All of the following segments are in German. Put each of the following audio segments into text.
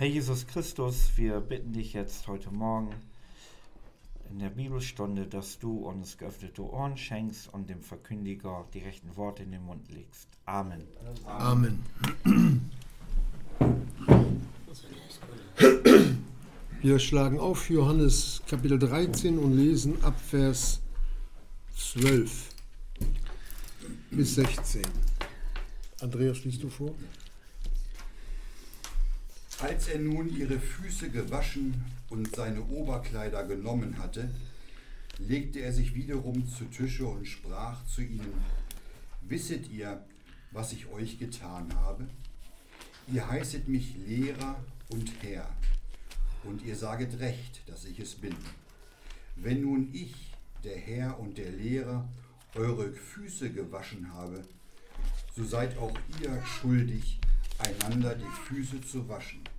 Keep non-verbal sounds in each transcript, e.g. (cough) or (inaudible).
Herr Jesus Christus, wir bitten dich jetzt heute Morgen in der Bibelstunde, dass du uns geöffnete Ohren schenkst und dem Verkündiger die rechten Worte in den Mund legst. Amen. Amen. Wir schlagen auf Johannes Kapitel 13 und lesen ab Vers 12 bis 16. Andreas, schließt du vor? Als er nun ihre Füße gewaschen und seine Oberkleider genommen hatte, legte er sich wiederum zu Tische und sprach zu ihnen, Wisset ihr, was ich euch getan habe? Ihr heißet mich Lehrer und Herr, und ihr saget recht, dass ich es bin. Wenn nun ich, der Herr und der Lehrer, eure Füße gewaschen habe, so seid auch ihr schuldig, einander die Füße zu waschen.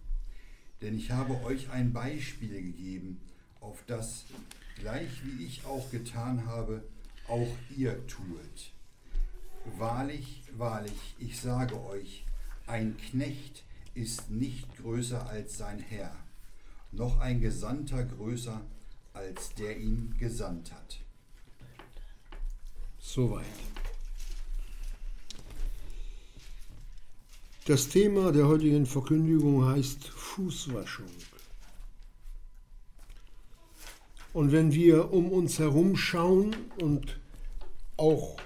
Denn ich habe euch ein Beispiel gegeben, auf das, gleich wie ich auch getan habe, auch ihr tuet. Wahrlich, wahrlich, ich sage euch, ein Knecht ist nicht größer als sein Herr, noch ein Gesandter größer als der ihn gesandt hat. Soweit. Das Thema der heutigen Verkündigung heißt Fußwaschung. Und wenn wir um uns herum schauen und auch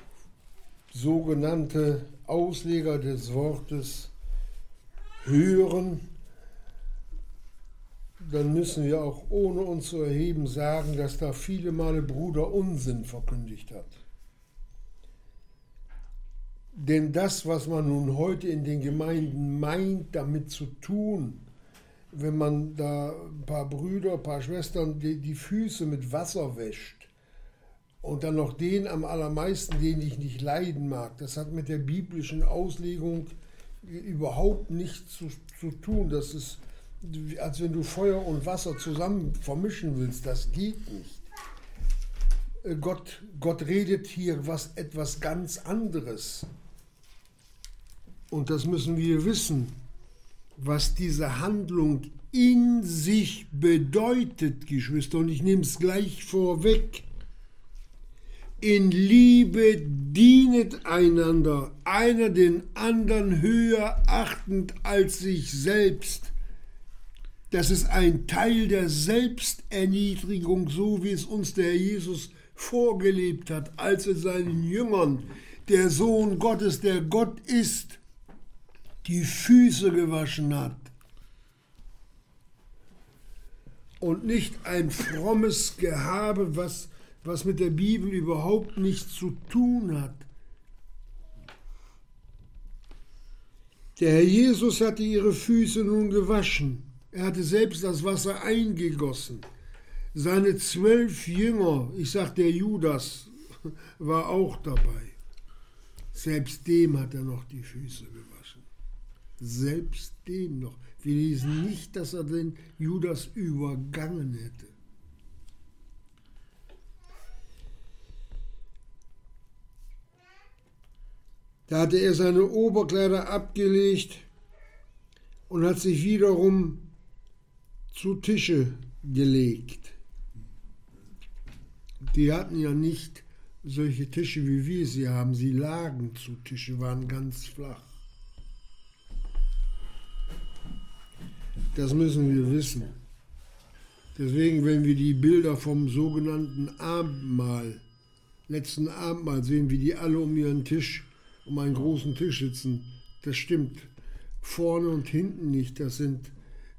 sogenannte Ausleger des Wortes hören, dann müssen wir auch ohne uns zu erheben sagen, dass da viele Male Bruder Unsinn verkündigt hat. Denn das, was man nun heute in den Gemeinden meint, damit zu tun, wenn man da ein paar Brüder, ein paar Schwestern die, die Füße mit Wasser wäscht und dann noch den am allermeisten, den ich nicht leiden mag, das hat mit der biblischen Auslegung überhaupt nichts zu, zu tun. Das ist, als wenn du Feuer und Wasser zusammen vermischen willst, das geht nicht. Äh, Gott, Gott redet hier was etwas ganz anderes. Und das müssen wir wissen, was diese Handlung in sich bedeutet, Geschwister. Und ich nehme es gleich vorweg. In Liebe dienet einander, einer den anderen höher achtend als sich selbst. Das ist ein Teil der Selbsterniedrigung, so wie es uns der Herr Jesus vorgelebt hat, als er seinen Jüngern, der Sohn Gottes, der Gott ist, die Füße gewaschen hat. Und nicht ein frommes Gehabe, was, was mit der Bibel überhaupt nichts zu tun hat. Der Herr Jesus hatte ihre Füße nun gewaschen. Er hatte selbst das Wasser eingegossen. Seine zwölf Jünger, ich sag der Judas, war auch dabei. Selbst dem hat er noch die Füße gewaschen. Selbst dem noch. Wir lesen nicht, dass er den Judas übergangen hätte. Da hatte er seine Oberkleider abgelegt und hat sich wiederum zu Tische gelegt. Die hatten ja nicht solche Tische, wie wir sie haben. Sie lagen zu Tische, waren ganz flach. Das müssen wir wissen. Deswegen, wenn wir die Bilder vom sogenannten Abendmahl, letzten Abendmahl sehen, wie die alle um ihren Tisch, um einen großen Tisch sitzen, das stimmt. Vorne und hinten nicht. Das sind,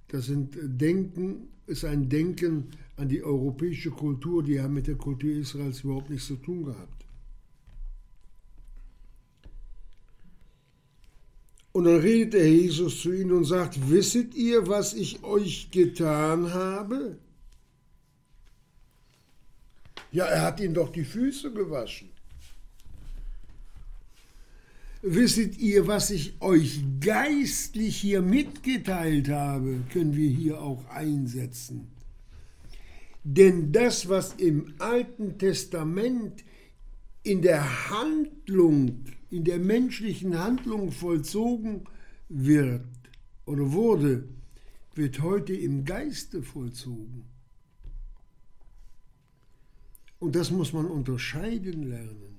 das sind Denken, ist ein Denken an die europäische Kultur, die haben mit der Kultur Israels überhaupt nichts zu tun gehabt. Und dann redet der Jesus zu ihnen und sagt, wisset ihr, was ich euch getan habe? Ja, er hat ihnen doch die Füße gewaschen. Wisset ihr, was ich euch geistlich hier mitgeteilt habe, können wir hier auch einsetzen. Denn das, was im Alten Testament in der Handlung, in der menschlichen Handlung vollzogen wird oder wurde, wird heute im Geiste vollzogen. Und das muss man unterscheiden lernen.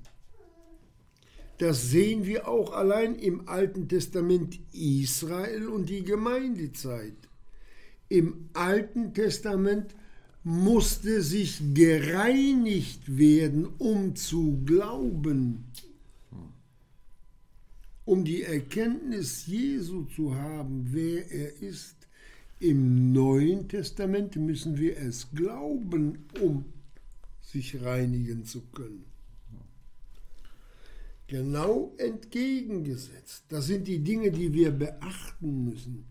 Das sehen wir auch allein im Alten Testament Israel und die Gemeindezeit. Im Alten Testament musste sich gereinigt werden, um zu glauben, um die Erkenntnis Jesu zu haben, wer er ist. Im Neuen Testament müssen wir es glauben, um sich reinigen zu können. Genau entgegengesetzt. Das sind die Dinge, die wir beachten müssen.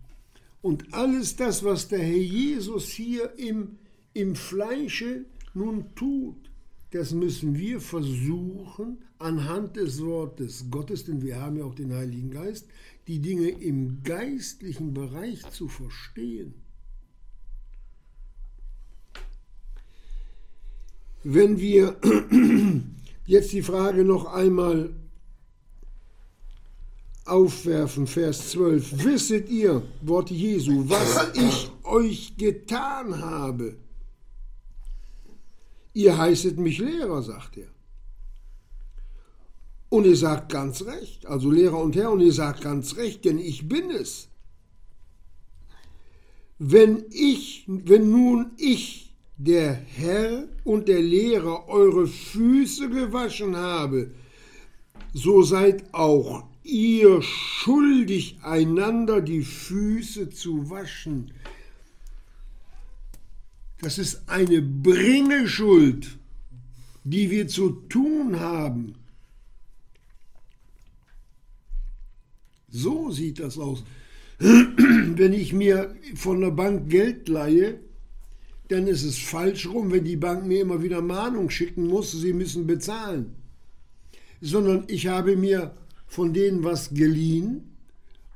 Und alles das, was der Herr Jesus hier im, im Fleische nun tut, das müssen wir versuchen, anhand des Wortes Gottes, denn wir haben ja auch den Heiligen Geist, die Dinge im geistlichen Bereich zu verstehen. Wenn wir (clears throat) jetzt die Frage noch einmal aufwerfen, Vers 12, wisset ihr, Wort Jesu, was ich euch getan habe? Ihr heißet mich Lehrer, sagt er. Und ihr sagt ganz recht, also Lehrer und Herr, und ihr sagt ganz recht, denn ich bin es. Wenn ich, wenn nun ich, der Herr und der Lehrer, eure Füße gewaschen habe, so seid auch ihr schuldig, einander die Füße zu waschen. Das ist eine Bringeschuld, die wir zu tun haben. So sieht das aus. (clears throat) Wenn ich mir von der Bank Geld leihe, dann ist es falsch rum, wenn die Bank mir immer wieder Mahnung schicken muss, sie müssen bezahlen. Sondern ich habe mir von denen was geliehen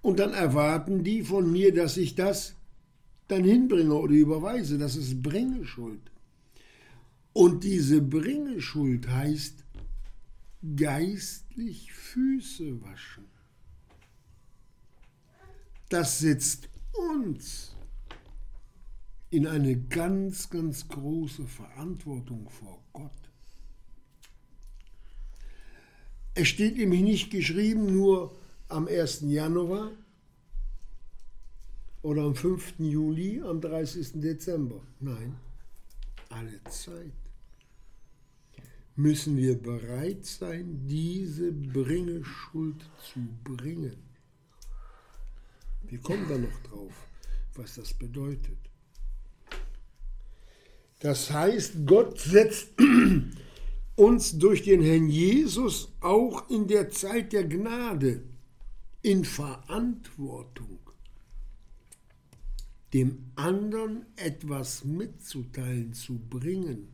und dann erwarten die von mir, dass ich das dann hinbringe oder überweise. Das ist Bringeschuld. Und diese Bringeschuld heißt geistlich Füße waschen. Das setzt uns in eine ganz, ganz große Verantwortung vor Gott. Es steht nämlich nicht geschrieben nur am 1. Januar oder am 5. Juli, am 30. Dezember. Nein, alle Zeit müssen wir bereit sein, diese Bringeschuld zu bringen. Wir kommen da noch drauf, was das bedeutet. Das heißt, Gott setzt (clears throat) uns durch den Herrn Jesus auch in der Zeit der Gnade in Verantwortung, dem anderen etwas mitzuteilen, zu bringen,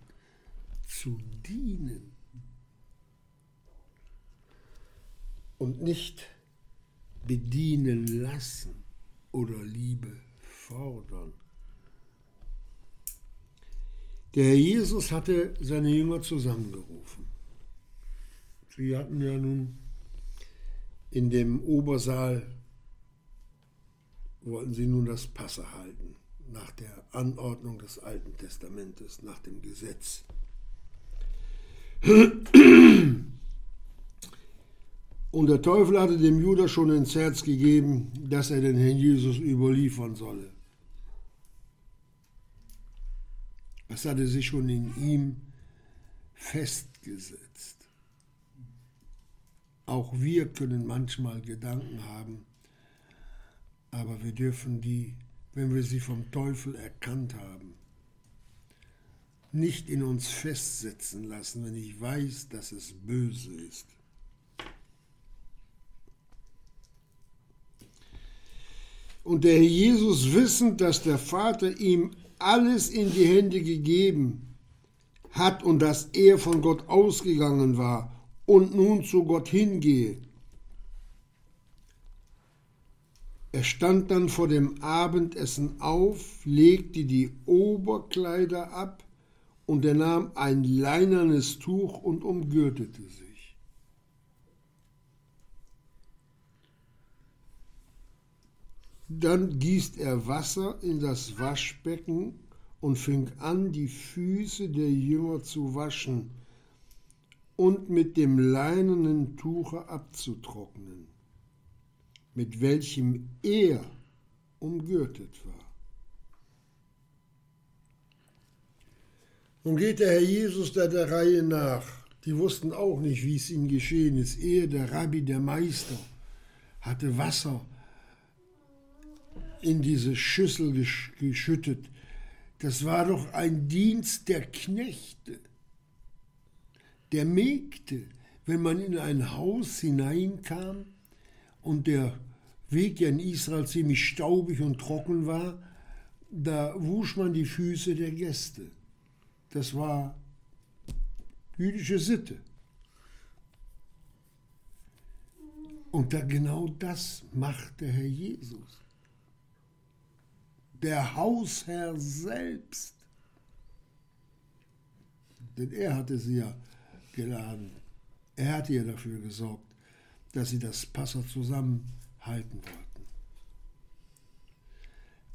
zu dienen und nicht bedienen lassen oder Liebe fordern. Der Herr Jesus hatte seine Jünger zusammengerufen. Sie hatten ja nun in dem Obersaal, wollten sie nun das Passe halten, nach der Anordnung des Alten Testamentes, nach dem Gesetz. Und der Teufel hatte dem Judas schon ins Herz gegeben, dass er den Herrn Jesus überliefern solle. Das hatte sich schon in ihm festgesetzt. Auch wir können manchmal Gedanken haben, aber wir dürfen die, wenn wir sie vom Teufel erkannt haben, nicht in uns festsetzen lassen, wenn ich weiß, dass es böse ist. Und der Herr Jesus, wissend, dass der Vater ihm alles in die Hände gegeben hat und dass er von Gott ausgegangen war und nun zu Gott hingehe. Er stand dann vor dem Abendessen auf, legte die Oberkleider ab und er nahm ein leinernes Tuch und umgürtete sich. Dann gießt er Wasser in das Waschbecken und fing an, die Füße der Jünger zu waschen und mit dem leinenen Tuche abzutrocknen, mit welchem er umgürtet war. Nun geht der Herr Jesus da der Reihe nach. Die wussten auch nicht, wie es ihnen geschehen ist. Er, der Rabbi, der Meister, hatte Wasser in diese Schüssel geschüttet. Das war doch ein Dienst der Knechte, der Mägde. Wenn man in ein Haus hineinkam und der Weg ja in Israel ziemlich staubig und trocken war, da wusch man die Füße der Gäste. Das war jüdische Sitte. Und da genau das macht der Herr Jesus. Der Hausherr selbst. Denn er hatte sie ja geladen. Er hatte ja dafür gesorgt, dass sie das Passer zusammenhalten wollten.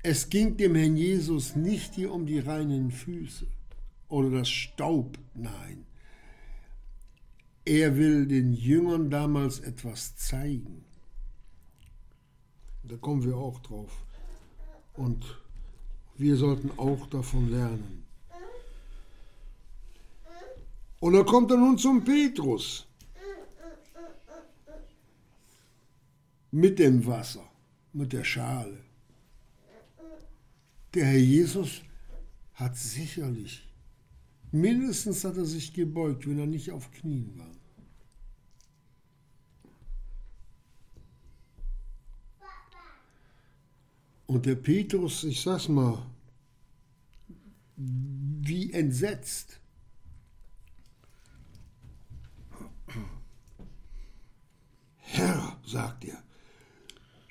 Es ging dem Herrn Jesus nicht hier um die reinen Füße oder das Staub, nein. Er will den Jüngern damals etwas zeigen. Da kommen wir auch drauf. Und wir sollten auch davon lernen. Und da kommt er nun zum Petrus. Mit dem Wasser, mit der Schale. Der Herr Jesus hat sicherlich Mindestens hat er sich gebeugt, wenn er nicht auf Knien war. Und der Petrus, ich sag's mal, wie entsetzt. Herr, sagt er,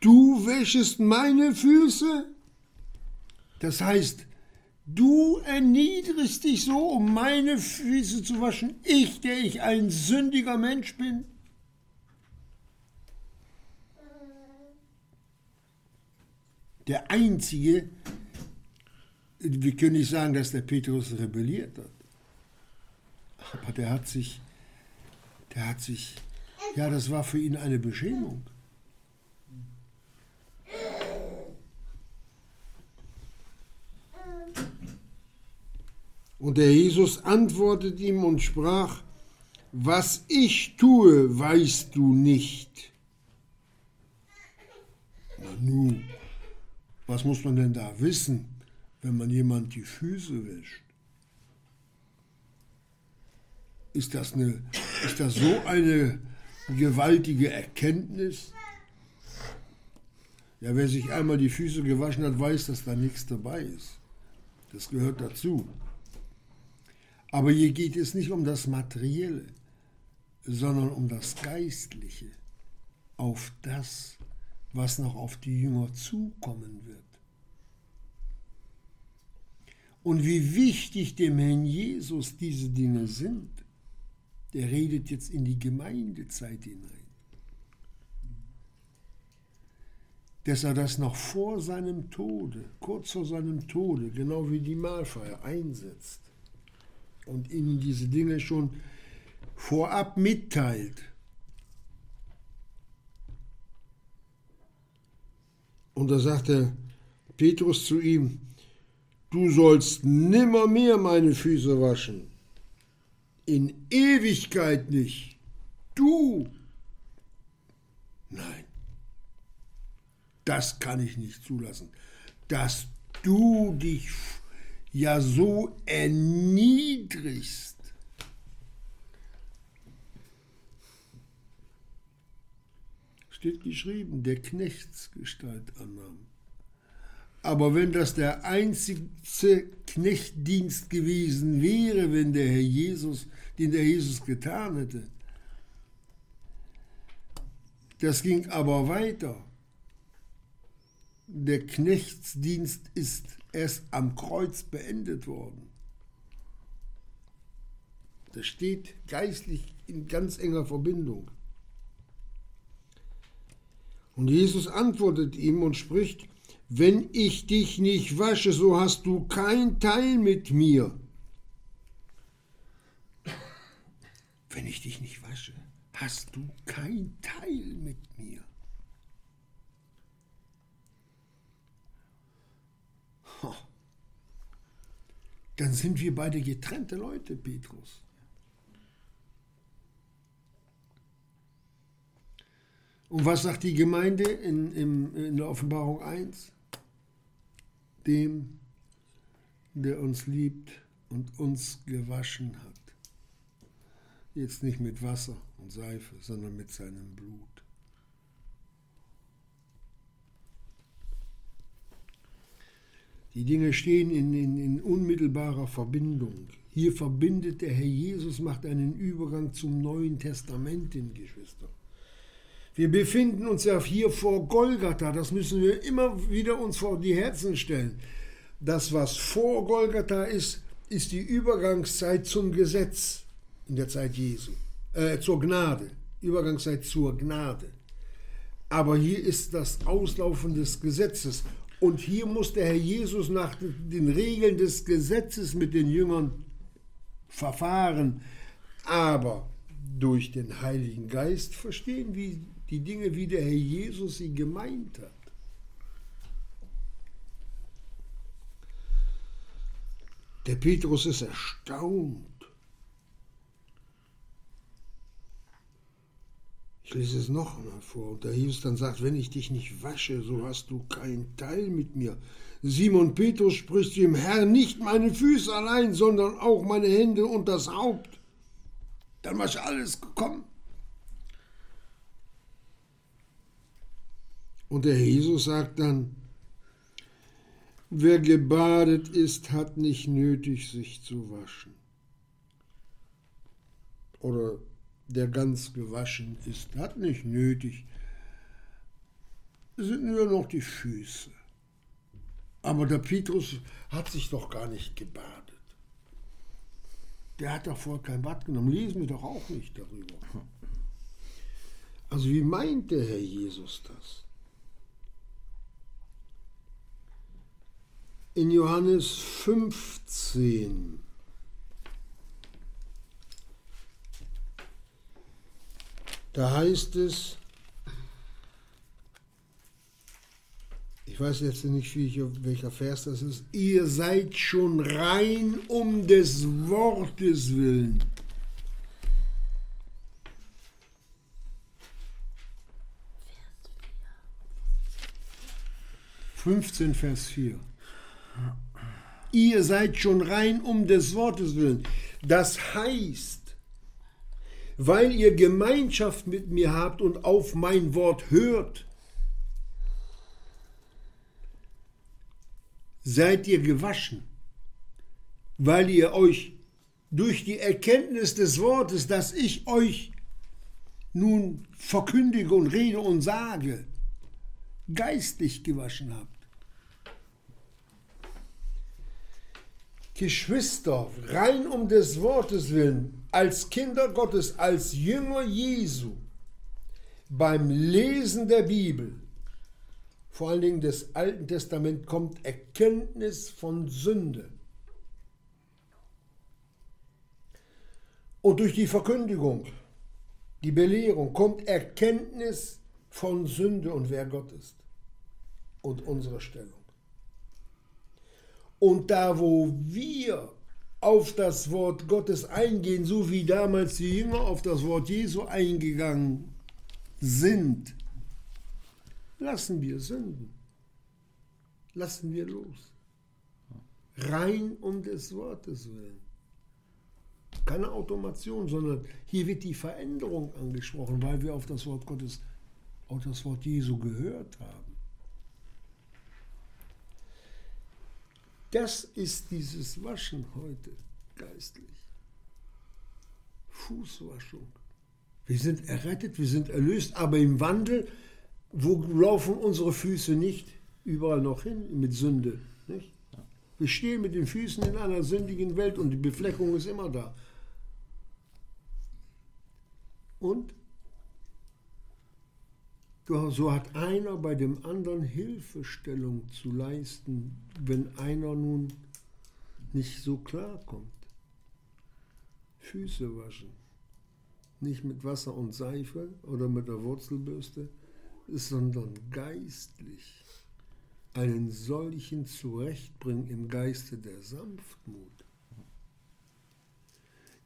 du wäschest meine Füße? Das heißt, Du erniedrigst dich so, um meine Füße zu waschen, ich, der ich ein sündiger Mensch bin? Der Einzige, wir können nicht sagen, dass der Petrus rebelliert hat, aber der hat sich, der hat sich, ja, das war für ihn eine Beschämung. Und der Jesus antwortet ihm und sprach, was ich tue, weißt du nicht. Na nu, was muss man denn da wissen, wenn man jemand die Füße wäscht? Ist das, eine, ist das so eine gewaltige Erkenntnis? Ja, wer sich einmal die Füße gewaschen hat, weiß, dass da nichts dabei ist. Das gehört dazu. Aber hier geht es nicht um das Materielle, sondern um das Geistliche, auf das, was noch auf die Jünger zukommen wird. Und wie wichtig dem Herrn Jesus diese Dinge sind, der redet jetzt in die Gemeindezeit hinein. Dass er das noch vor seinem Tode, kurz vor seinem Tode, genau wie die Mahlfeier einsetzt und ihnen diese Dinge schon vorab mitteilt. Und da sagte Petrus zu ihm, du sollst nimmermehr meine Füße waschen, in Ewigkeit nicht, du. Nein, das kann ich nicht zulassen, dass du dich ja so erniedrigst. Steht geschrieben, der Knechtsgestalt annahm. Aber wenn das der einzige Knechtdienst gewesen wäre, wenn der Herr Jesus, den der Jesus getan hätte, das ging aber weiter. Der Knechtsdienst ist erst am Kreuz beendet worden. Das steht geistlich in ganz enger Verbindung. Und Jesus antwortet ihm und spricht, wenn ich dich nicht wasche, so hast du kein Teil mit mir. Wenn ich dich nicht wasche, hast du kein Teil mit mir. Dann sind wir beide getrennte Leute, Petrus. Und was sagt die Gemeinde in, in, in der Offenbarung 1? Dem, der uns liebt und uns gewaschen hat. Jetzt nicht mit Wasser und Seife, sondern mit seinem Blut. Die Dinge stehen in, in, in, unmittelbarer Verbindung. Hier verbindet der Herr Jesus, macht einen Übergang zum Neuen Testament, den Geschwister. Wir befinden uns ja hier vor Golgatha, das müssen wir immer wieder uns vor die Herzen stellen. Das, was vor Golgatha ist, ist die Übergangszeit zum Gesetz in der Zeit Jesu, äh, zur Gnade, Übergangszeit zur Gnade. Aber hier ist das Auslaufen des Gesetzes. Und hier muss der Herr Jesus nach den Regeln des Gesetzes mit den Jüngern verfahren. Aber durch den Heiligen Geist verstehen wir die Dinge, wie der Herr Jesus sie gemeint hat. Der Petrus ist erstaunt. Ich lese es noch einmal vor. Und der Jesus dann sagt, wenn ich dich nicht wasche, so hast du keinen Teil mit mir. Simon Petrus spricht zu ihm, Herr, nicht meine Füße allein, sondern auch meine Hände und das Haupt. Dann war alles gekommen. Und der Jesus sagt dann, wer gebadet ist, hat nicht nötig, sich zu waschen. Oder der ganz gewaschen ist, hat nicht nötig. Es sind nur noch die Füße. Aber der Petrus hat sich doch gar nicht gebadet. Der hat doch vorher kein Bad genommen. Lesen wir doch auch nicht darüber. Also wie meint der Herr Jesus das? in Johannes 15. Da heißt es, ich weiß jetzt nicht, welcher Vers das ist, ihr seid schon rein um des Wortes willen. Fünfzehn Vers 4. Ihr seid schon rein um des Wortes willen. Das heißt, weil ihr Gemeinschaft mit mir habt und auf mein Wort hört, seid ihr gewaschen, weil ihr euch durch die Erkenntnis des Wortes, das ich euch nun verkündige und rede und sage, geistlich gewaschen habt. Geschwister, rein um des Wortes willen, als Kinder Gottes, als Jünger Jesu, beim Lesen der Bibel, vor allen Dingen des Alten Testaments, kommt Erkenntnis von Sünde. Und durch die Verkündigung, die Belehrung, kommt Erkenntnis von Sünde und wer Gott ist und unsere Stellung. Und da, wo wir auf das Wort Gottes eingehen, so wie damals die Jünger auf das Wort Jesu eingegangen sind, lassen wir Sünden. Lassen wir los. Rein um des Wortes willen. Keine Automation, sondern hier wird die Veränderung angesprochen, weil wir auf das Wort Gottes, auf das Wort Jesu gehört haben. Das ist dieses Waschen heute geistlich. Fußwaschung. Wir sind errettet, wir sind erlöst, aber im Wandel, wo laufen unsere Füße nicht überall noch hin mit Sünde? Nicht? Wir stehen mit den Füßen in einer sündigen Welt und die Befleckung ist immer da. Und so hat einer bei dem anderen Hilfestellung zu leisten, wenn einer nun nicht so klarkommt. Füße waschen. Nicht mit Wasser und Seife oder mit der Wurzelbürste, sondern geistlich einen solchen zurechtbringen im Geiste der Sanftmut.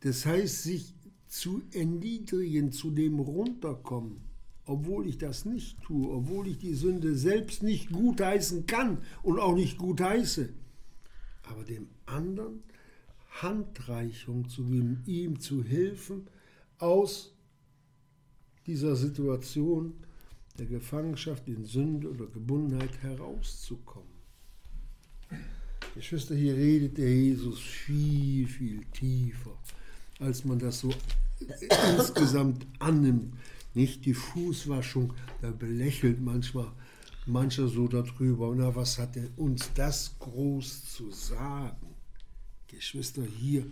Das heißt, sich zu erniedrigen, zu dem runterkommen, obwohl ich das nicht tue, obwohl ich die Sünde selbst nicht gutheißen kann und auch nicht gutheiße, aber dem anderen Handreichung zu geben, ihm zu helfen, aus dieser Situation der Gefangenschaft in Sünde oder Gebundenheit herauszukommen. Geschwister, hier redet der Jesus viel, viel tiefer, als man das so insgesamt annimmt. Nicht die Fußwaschung, da belächelt manchmal mancher so darüber. Na, was hat denn uns das groß zu sagen? Geschwister, hier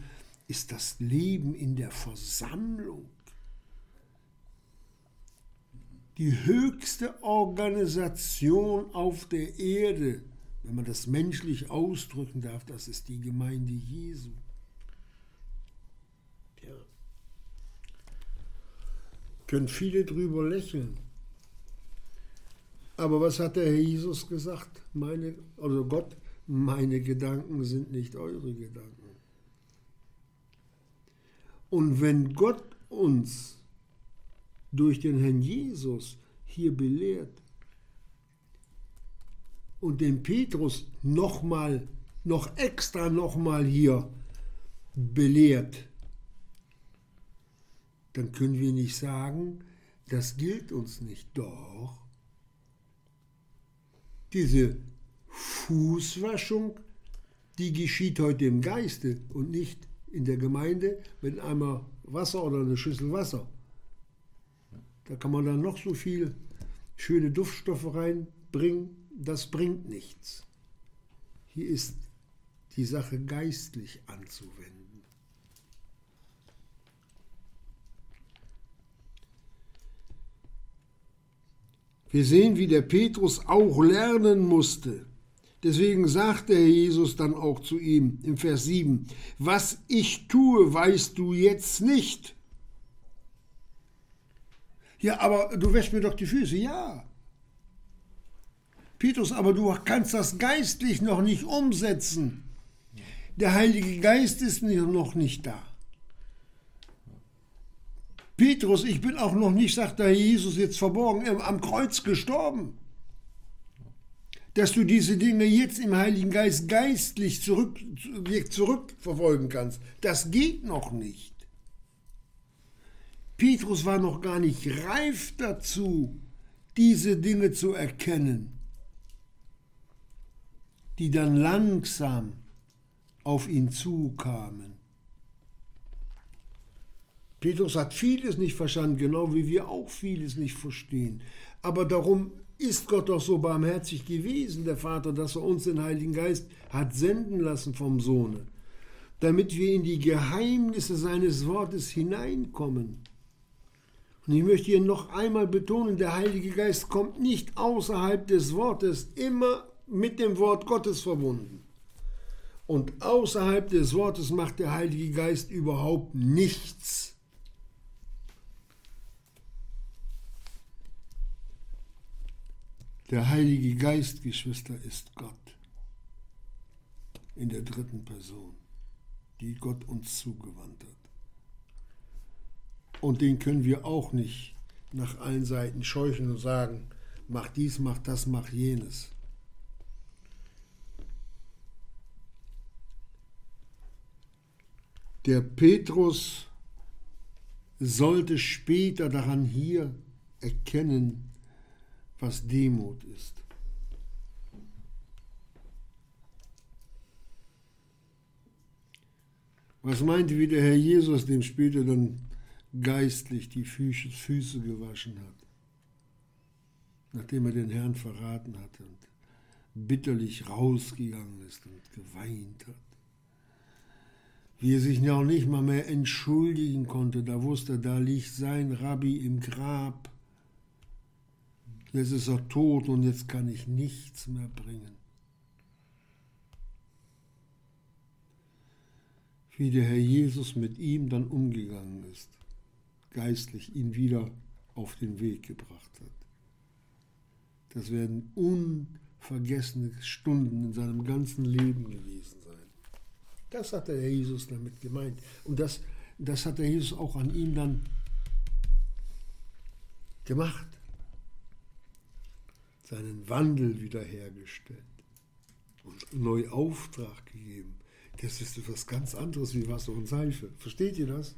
ist das Leben in der Versammlung die höchste Organisation auf der Erde, wenn man das menschlich ausdrücken darf, das ist die Gemeinde Jesu. Können viele drüber lächeln. Aber was hat der Herr Jesus gesagt? Meine, also Gott, meine Gedanken sind nicht eure Gedanken. Und wenn Gott uns durch den Herrn Jesus hier belehrt und den Petrus nochmal, noch extra nochmal hier belehrt, dann können wir nicht sagen, das gilt uns nicht. Doch. Diese Fußwaschung, die geschieht heute im Geiste und nicht in der Gemeinde mit einmal Wasser oder eine Schüssel Wasser. Da kann man dann noch so viel schöne Duftstoffe reinbringen, das bringt nichts. Hier ist die Sache geistlich anzuwenden. Wir sehen, wie der Petrus auch lernen musste. Deswegen sagte Jesus dann auch zu ihm im Vers 7, was ich tue, weißt du jetzt nicht ja, aber du wäschst mir doch die Füße. Ja. Petrus, aber du kannst das geistlich noch nicht umsetzen. Der Heilige Geist ist noch nicht da. Petrus, ich bin auch noch nicht, sagt der Jesus jetzt verborgen, am Kreuz gestorben. Dass du diese Dinge jetzt im Heiligen Geist geistlich zurück, zurückverfolgen kannst, das geht noch nicht. Petrus war noch gar nicht reif dazu, diese Dinge zu erkennen, die dann langsam auf ihn zukamen. Petrus hat vieles nicht verstanden, genau wie wir auch vieles nicht verstehen. Aber darum ist Gott doch so barmherzig gewesen, der Vater, dass er uns den Heiligen Geist hat senden lassen vom Sohne, damit wir in die Geheimnisse seines Wortes hineinkommen. Und ich möchte hier noch einmal betonen, der Heilige Geist kommt nicht außerhalb des Wortes, immer mit dem Wort Gottes verbunden. Und außerhalb des Wortes macht der Heilige Geist überhaupt nichts. Der Heilige Geist, Geschwister, ist Gott in der dritten Person, die Gott uns zugewandt hat. Und den können wir auch nicht nach allen Seiten scheuchen und sagen, mach dies, mach das, mach jenes. Der Petrus sollte später daran hier erkennen, was Demut ist. Was meinte wie der Herr Jesus dem später dann geistlich die Füße gewaschen hat, nachdem er den Herrn verraten hatte und bitterlich rausgegangen ist und geweint hat. Wie er sich noch nicht mal mehr entschuldigen konnte, da wusste da liegt sein Rabbi im Grab. Jetzt ist er tot und jetzt kann ich nichts mehr bringen. Wie der Herr Jesus mit ihm dann umgegangen ist, geistlich ihn wieder auf den Weg gebracht hat. Das werden unvergessene Stunden in seinem ganzen Leben gewesen sein. Das hat der Herr Jesus damit gemeint. Und das, das hat der Jesus auch an ihm dann gemacht. Seinen Wandel wiederhergestellt und neu Auftrag gegeben. Das ist etwas ganz anderes wie Wasser und Seife. Versteht ihr das?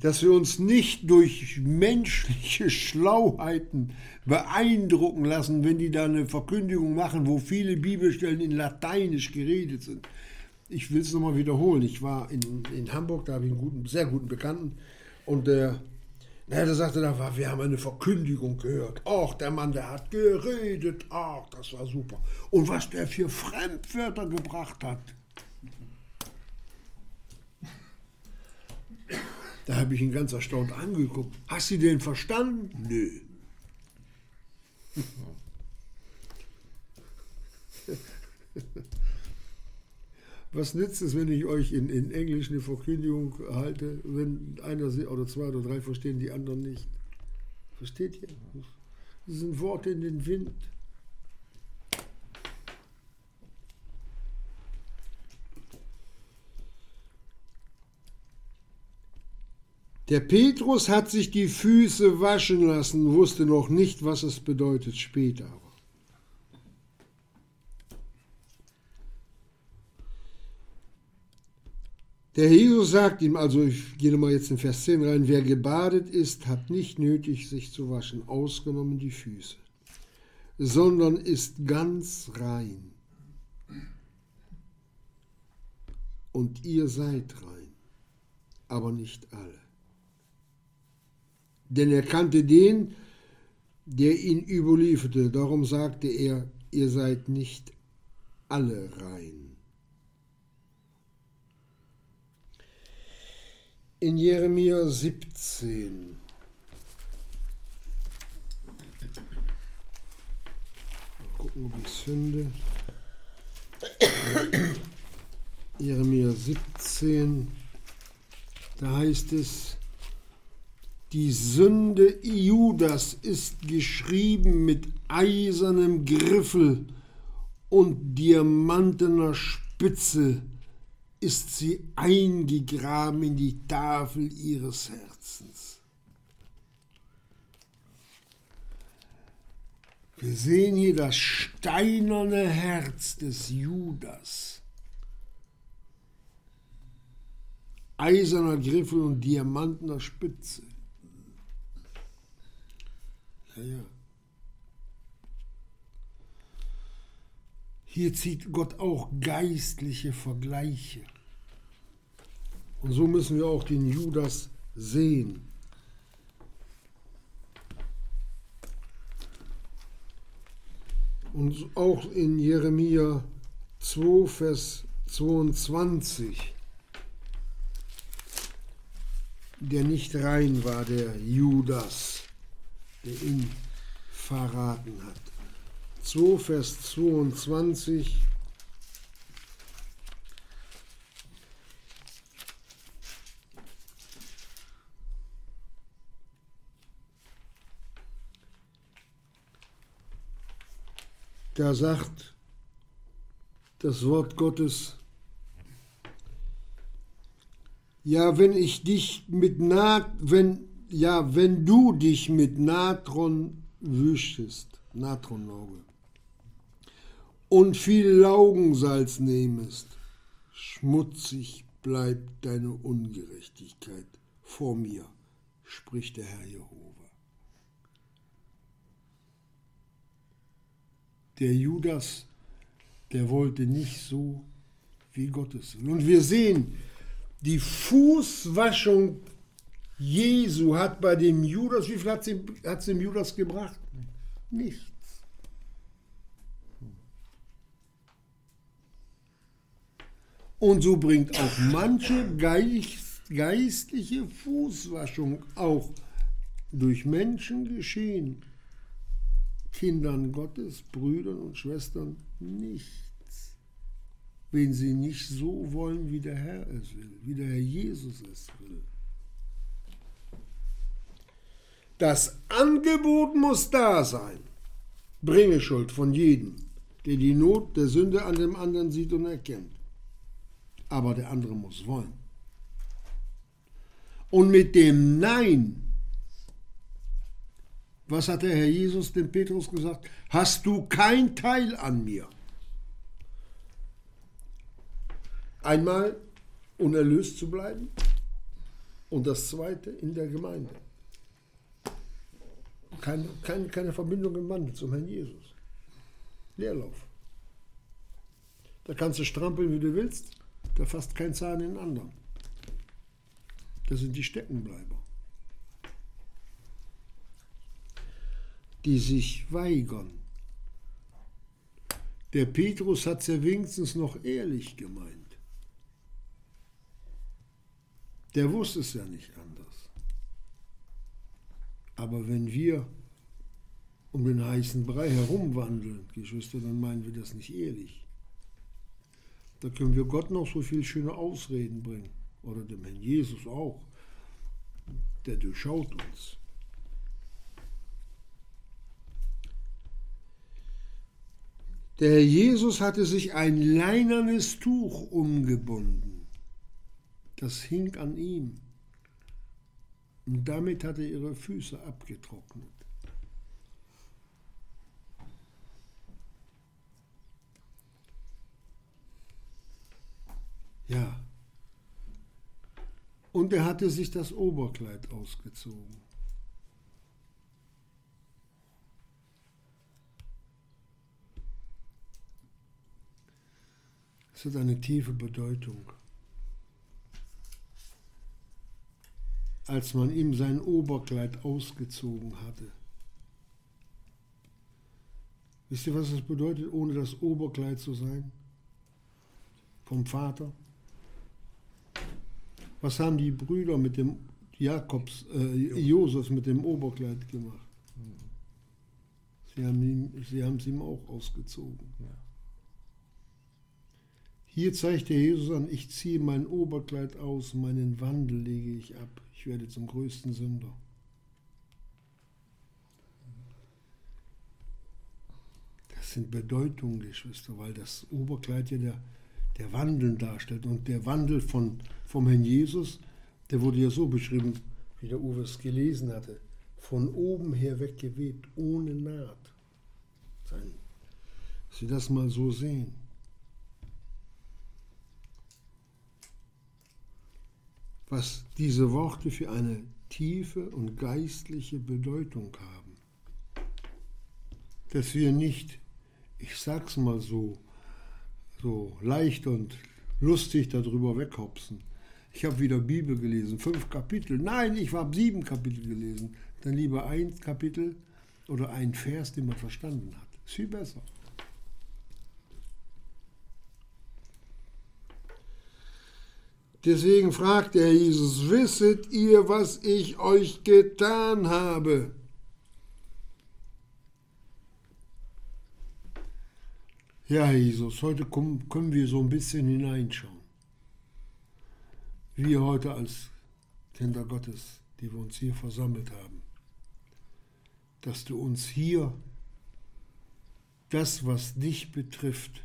Dass wir uns nicht durch menschliche Schlauheiten beeindrucken lassen, wenn die da eine Verkündigung machen, wo viele Bibelstellen in Lateinisch geredet sind. Ich will es nochmal wiederholen. Ich war in, in Hamburg, da habe ich einen guten, sehr guten Bekannten und der na, der sagte dann, wir haben eine Verkündigung gehört. Ach, der Mann, der hat geredet. Ach, das war super. Und was der für Fremdwörter gebracht hat. Da habe ich ihn ganz erstaunt angeguckt. Hast du den verstanden? Nö. (laughs) Was nützt es, wenn ich euch in, in Englisch eine Verkündigung halte, wenn einer oder zwei oder drei verstehen, die anderen nicht? Versteht ihr? Das sind Worte in den Wind. Der Petrus hat sich die Füße waschen lassen, wusste noch nicht, was es bedeutet später. Der Jesus sagt ihm, also ich gehe mal jetzt in Vers 10 rein, wer gebadet ist, hat nicht nötig, sich zu waschen, ausgenommen die Füße, sondern ist ganz rein. Und ihr seid rein, aber nicht alle. Denn er kannte den, der ihn überlieferte, darum sagte er, ihr seid nicht alle rein. In Jeremia 17. Mal gucken, ob ich es finde. Jeremia 17, da heißt es, die Sünde Judas ist geschrieben mit eisernem Griffel und diamantener Spitze ist sie eingegraben in die Tafel ihres Herzens. Wir sehen hier das steinerne Herz des Judas. Eiserner Griffel und diamantener Spitze. Ja, ja. Hier zieht Gott auch geistliche Vergleiche. Und so müssen wir auch den Judas sehen. Und auch in Jeremia 2, Vers 22, der nicht rein war, der Judas, der ihn verraten hat. 2, Vers 22. Da sagt das Wort Gottes, ja, wenn ich dich mit Nat, wenn, ja, wenn du dich mit Natron wüschest, Natronauge, und viel Laugensalz nehmest, schmutzig bleibt deine Ungerechtigkeit vor mir, spricht der Herr Jehova. Der Judas, der wollte nicht so, wie Gottes. Und wir sehen, die Fußwaschung Jesu hat bei dem Judas, wie viel hat es dem Judas gebracht? Nichts. Und so bringt auch manche geistliche Fußwaschung auch durch Menschen geschehen, Kindern Gottes, Brüdern und Schwestern nichts, wenn sie nicht so wollen, wie der Herr es will, wie der Herr Jesus es will. Das Angebot muss da sein. Bringe Schuld von jedem, der die Not der Sünde an dem anderen sieht und erkennt. Aber der andere muss wollen. Und mit dem Nein, was hat der Herr Jesus dem Petrus gesagt? Hast du kein Teil an mir? Einmal unerlöst zu bleiben und das zweite in der Gemeinde. Keine, keine, keine Verbindung im Wandel zum Herrn Jesus. Leerlauf. Da kannst du strampeln, wie du willst, da fasst kein Zahn in den anderen. Das sind die Steckenbleiber. Die sich weigern. Der Petrus hat es ja wenigstens noch ehrlich gemeint. Der wusste es ja nicht anders. Aber wenn wir um den heißen Brei herumwandeln, Geschwister, dann meinen wir das nicht ehrlich. Da können wir Gott noch so viele schöne Ausreden bringen oder dem Herrn Jesus auch, der durchschaut uns. Der Herr Jesus hatte sich ein leinernes Tuch umgebunden. Das hing an ihm. Und damit hat er ihre Füße abgetrocknet. Ja, und er hatte sich das Oberkleid ausgezogen. Es hat eine tiefe Bedeutung. Als man ihm sein Oberkleid ausgezogen hatte. Wisst ihr, was es bedeutet, ohne das Oberkleid zu sein? Vom Vater? Was haben die Brüder mit dem Jakobs, äh, Josef mit dem Oberkleid gemacht? Sie haben, ihn, sie haben es ihm auch ausgezogen. Ja. Hier zeigt der Jesus an, ich ziehe mein Oberkleid aus, meinen Wandel lege ich ab. Ich werde zum größten Sünder. Das sind Bedeutungen, Geschwister, weil das Oberkleid ja der, der Wandel darstellt. Und der Wandel von, vom Herrn Jesus, der wurde ja so beschrieben, wie der Uwe es gelesen hatte, von oben her weggewebt, ohne Naht. Sein, dass Sie das mal so sehen. Was diese Worte für eine tiefe und geistliche Bedeutung haben. Dass wir nicht, ich sag's mal so, so leicht und lustig darüber weghopsen. Ich habe wieder Bibel gelesen, fünf Kapitel. Nein, ich habe sieben Kapitel gelesen. Dann lieber ein Kapitel oder ein Vers, den man verstanden hat. Ist viel besser. Deswegen fragt der Jesus, wisset ihr, was ich euch getan habe? Ja, Jesus, heute können wir so ein bisschen hineinschauen. Wir heute als Kinder Gottes, die wir uns hier versammelt haben, dass du uns hier das, was dich betrifft,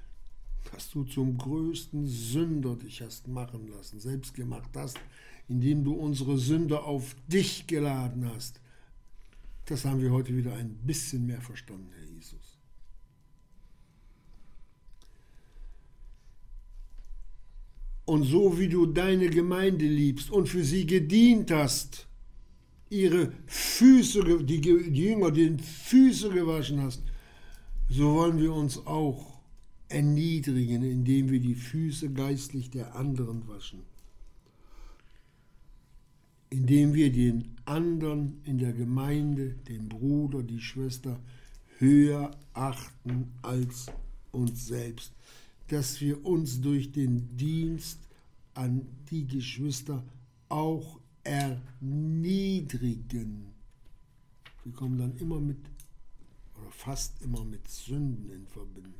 dass du zum größten Sünder dich hast machen lassen, selbst gemacht hast, indem du unsere Sünde auf dich geladen hast. Das haben wir heute wieder ein bisschen mehr verstanden, Herr Jesus. Und so wie du deine Gemeinde liebst und für sie gedient hast, ihre Füße, die, die Jünger den Füße gewaschen hast, so wollen wir uns auch erniedrigen, indem wir die Füße geistlich der anderen waschen. Indem wir den anderen in der Gemeinde, den Bruder, die Schwester, höher achten als uns selbst dass wir uns durch den Dienst an die Geschwister auch erniedrigen. Sie kommen dann immer mit, oder fast immer mit Sünden in Verbindung.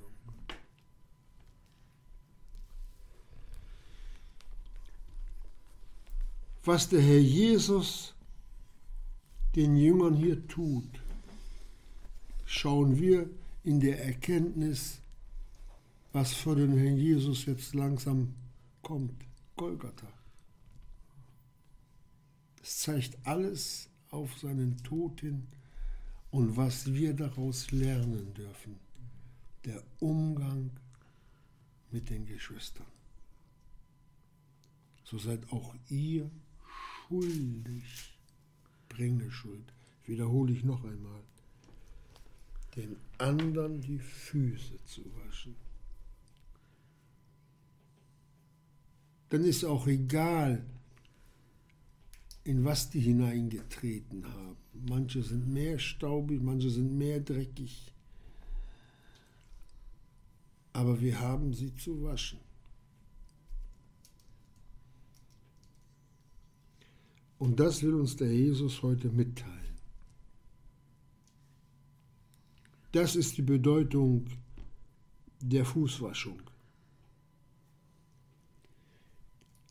Was der Herr Jesus den Jüngern hier tut, schauen wir in der Erkenntnis, was für den Herrn Jesus jetzt langsam kommt. Golgatha. Es zeigt alles auf seinen Tod hin und was wir daraus lernen dürfen. Der Umgang mit den Geschwistern. So seid auch ihr schuldig. Bringe Schuld. Wiederhole ich noch einmal. Den anderen die Füße zu waschen. Dann ist auch egal, in was die hineingetreten haben. Manche sind mehr staubig, manche sind mehr dreckig. Aber wir haben sie zu waschen. Und das will uns der Jesus heute mitteilen. Das ist die Bedeutung der Fußwaschung.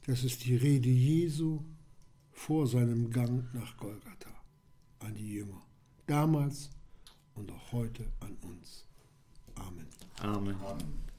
Das ist die Rede Jesu vor seinem Gang nach Golgatha an die Jünger. Damals und auch heute an uns. Amen. Amen. Amen.